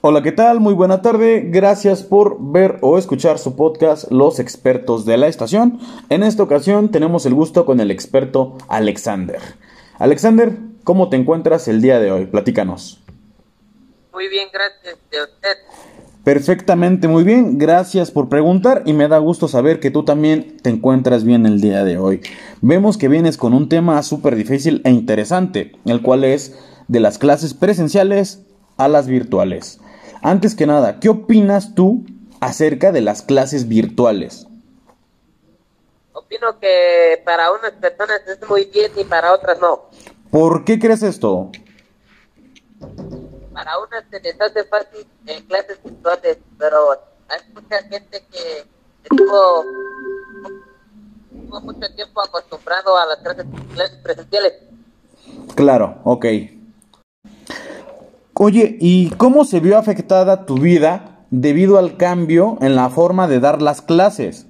Hola, ¿qué tal? Muy buena tarde. Gracias por ver o escuchar su podcast Los expertos de la estación. En esta ocasión tenemos el gusto con el experto Alexander. Alexander, ¿cómo te encuentras el día de hoy? Platícanos. Muy bien, gracias de usted. Perfectamente, muy bien. Gracias por preguntar y me da gusto saber que tú también te encuentras bien el día de hoy. Vemos que vienes con un tema súper difícil e interesante, el cual es de las clases presenciales a las virtuales. Antes que nada, ¿qué opinas tú acerca de las clases virtuales? Opino que para unas personas es muy bien y para otras no. ¿Por qué crees esto? Para unas se les hace fácil en clases virtuales, pero hay mucha gente que estuvo, estuvo mucho tiempo acostumbrado a las clases, clases presenciales. Claro, ok. Oye, ¿y cómo se vio afectada tu vida debido al cambio en la forma de dar las clases?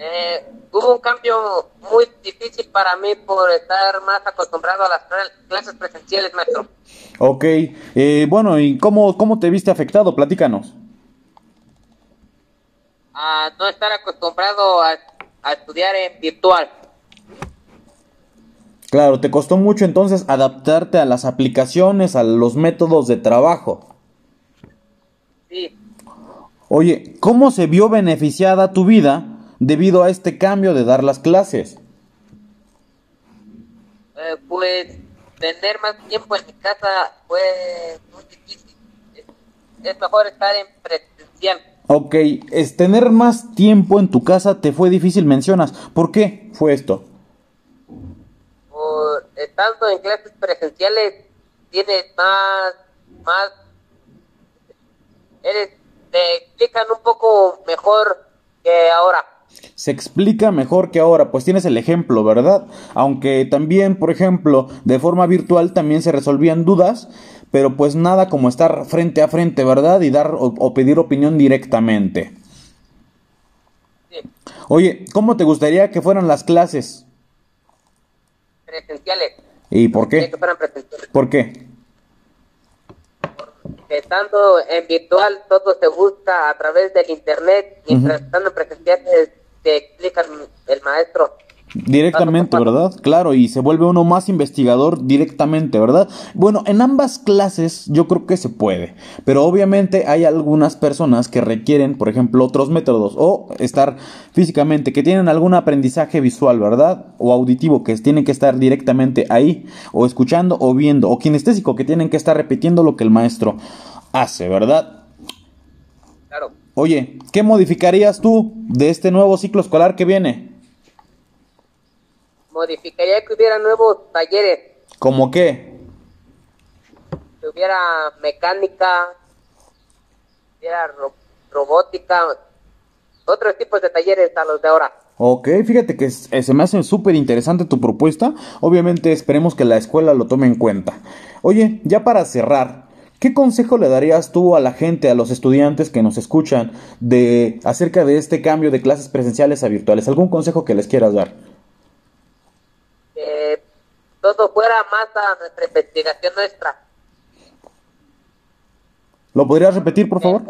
Eh, hubo un cambio muy difícil para mí por estar más acostumbrado a las clases presenciales, maestro. Ok, eh, bueno, ¿y cómo, cómo te viste afectado? Platícanos. A no estar acostumbrado a, a estudiar en virtual. Claro, te costó mucho entonces adaptarte a las aplicaciones, a los métodos de trabajo. Sí. Oye, ¿cómo se vio beneficiada tu vida debido a este cambio de dar las clases? Eh, pues tener más tiempo en mi casa fue muy difícil. Es, es mejor estar en presencial. Ok, es tener más tiempo en tu casa te fue difícil, mencionas. ¿Por qué fue esto? Por estando en clases presenciales tienes más, más, eres, te explican un poco mejor que ahora. Se explica mejor que ahora, pues tienes el ejemplo, ¿verdad? Aunque también, por ejemplo, de forma virtual también se resolvían dudas, pero pues nada como estar frente a frente, ¿verdad? Y dar o, o pedir opinión directamente. Sí, Oye, ¿cómo te gustaría que fueran las clases? presenciales. ¿Y por qué? que fueran presenciales. ¿Por qué? Estando en virtual todo se busca a través del internet, mientras estando en presenciales te explican el maestro. Directamente, ¿verdad? Claro, y se vuelve uno más investigador directamente, ¿verdad? Bueno, en ambas clases yo creo que se puede, pero obviamente hay algunas personas que requieren, por ejemplo, otros métodos o estar físicamente, que tienen algún aprendizaje visual, ¿verdad? O auditivo, que tienen que estar directamente ahí, o escuchando o viendo, o kinestésico, que tienen que estar repitiendo lo que el maestro hace, ¿verdad? Claro. Oye, ¿qué modificarías tú de este nuevo ciclo escolar que viene? Modificaría que hubiera nuevos talleres, ¿Cómo qué? que hubiera mecánica, hubiera ro- robótica, otros tipos de talleres a los de ahora. Ok, fíjate que eh, se me hace súper interesante tu propuesta. Obviamente esperemos que la escuela lo tome en cuenta. Oye, ya para cerrar, ¿qué consejo le darías tú a la gente, a los estudiantes que nos escuchan, de acerca de este cambio de clases presenciales a virtuales? ¿Algún consejo que les quieras dar? Que todo fuera más a nuestra investigación nuestra. ¿Lo podrías repetir, por favor?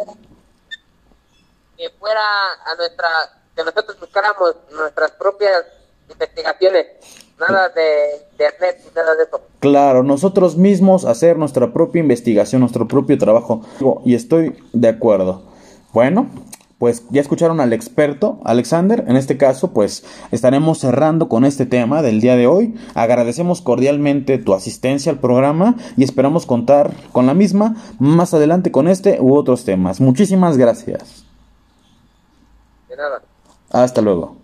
Que fuera a nuestra, que nosotros buscáramos nuestras propias investigaciones. Nada de internet, nada de eso. Claro, nosotros mismos hacer nuestra propia investigación, nuestro propio trabajo. Y estoy de acuerdo. Bueno, pues ya escucharon al experto, Alexander. En este caso, pues estaremos cerrando con este tema del día de hoy. Agradecemos cordialmente tu asistencia al programa y esperamos contar con la misma más adelante con este u otros temas. Muchísimas gracias. De nada. Hasta luego.